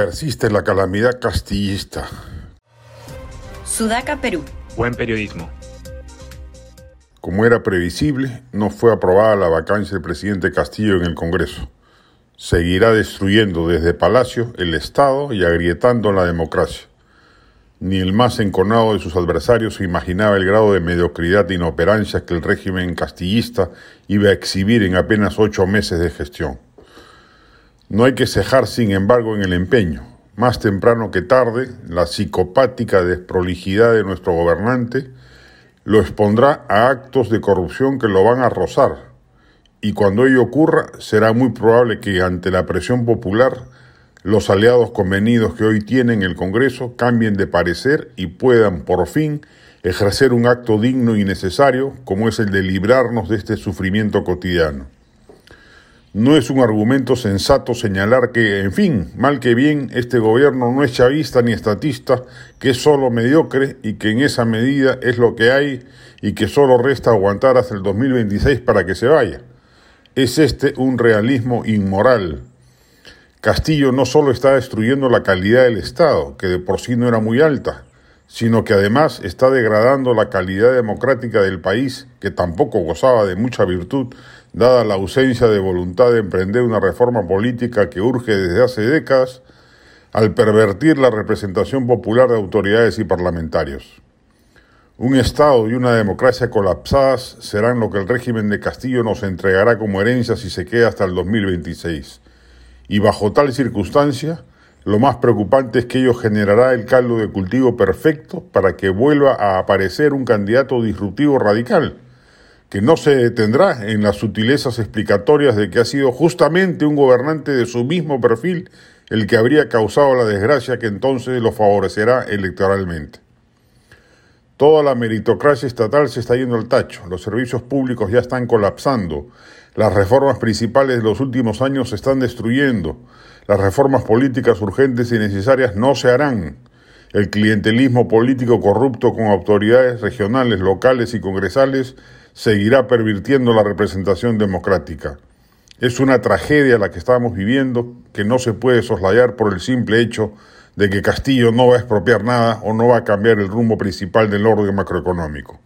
Persiste la calamidad castillista. Sudaca, Perú. Buen periodismo. Como era previsible, no fue aprobada la vacancia del presidente Castillo en el Congreso. Seguirá destruyendo desde Palacio el Estado y agrietando la democracia. Ni el más enconado de sus adversarios se imaginaba el grado de mediocridad e inoperancia que el régimen castillista iba a exhibir en apenas ocho meses de gestión. No hay que cejar, sin embargo, en el empeño. Más temprano que tarde, la psicopática desprolijidad de nuestro gobernante lo expondrá a actos de corrupción que lo van a rozar. Y cuando ello ocurra, será muy probable que ante la presión popular, los aliados convenidos que hoy tienen el Congreso cambien de parecer y puedan, por fin, ejercer un acto digno y necesario como es el de librarnos de este sufrimiento cotidiano. No es un argumento sensato señalar que, en fin, mal que bien, este gobierno no es chavista ni estatista, que es solo mediocre y que en esa medida es lo que hay y que solo resta aguantar hasta el 2026 para que se vaya. Es este un realismo inmoral. Castillo no solo está destruyendo la calidad del Estado, que de por sí no era muy alta, sino que además está degradando la calidad democrática del país, que tampoco gozaba de mucha virtud, dada la ausencia de voluntad de emprender una reforma política que urge desde hace décadas, al pervertir la representación popular de autoridades y parlamentarios. Un Estado y una democracia colapsadas serán lo que el régimen de Castillo nos entregará como herencia si se queda hasta el 2026. Y bajo tal circunstancia, lo más preocupante es que ello generará el caldo de cultivo perfecto para que vuelva a aparecer un candidato disruptivo radical, que no se detendrá en las sutilezas explicatorias de que ha sido justamente un gobernante de su mismo perfil el que habría causado la desgracia que entonces lo favorecerá electoralmente. Toda la meritocracia estatal se está yendo al tacho, los servicios públicos ya están colapsando, las reformas principales de los últimos años se están destruyendo, las reformas políticas urgentes y necesarias no se harán. El clientelismo político corrupto con autoridades regionales, locales y congresales seguirá pervirtiendo la representación democrática. Es una tragedia la que estamos viviendo que no se puede soslayar por el simple hecho de que Castillo no va a expropiar nada o no va a cambiar el rumbo principal del orden macroeconómico.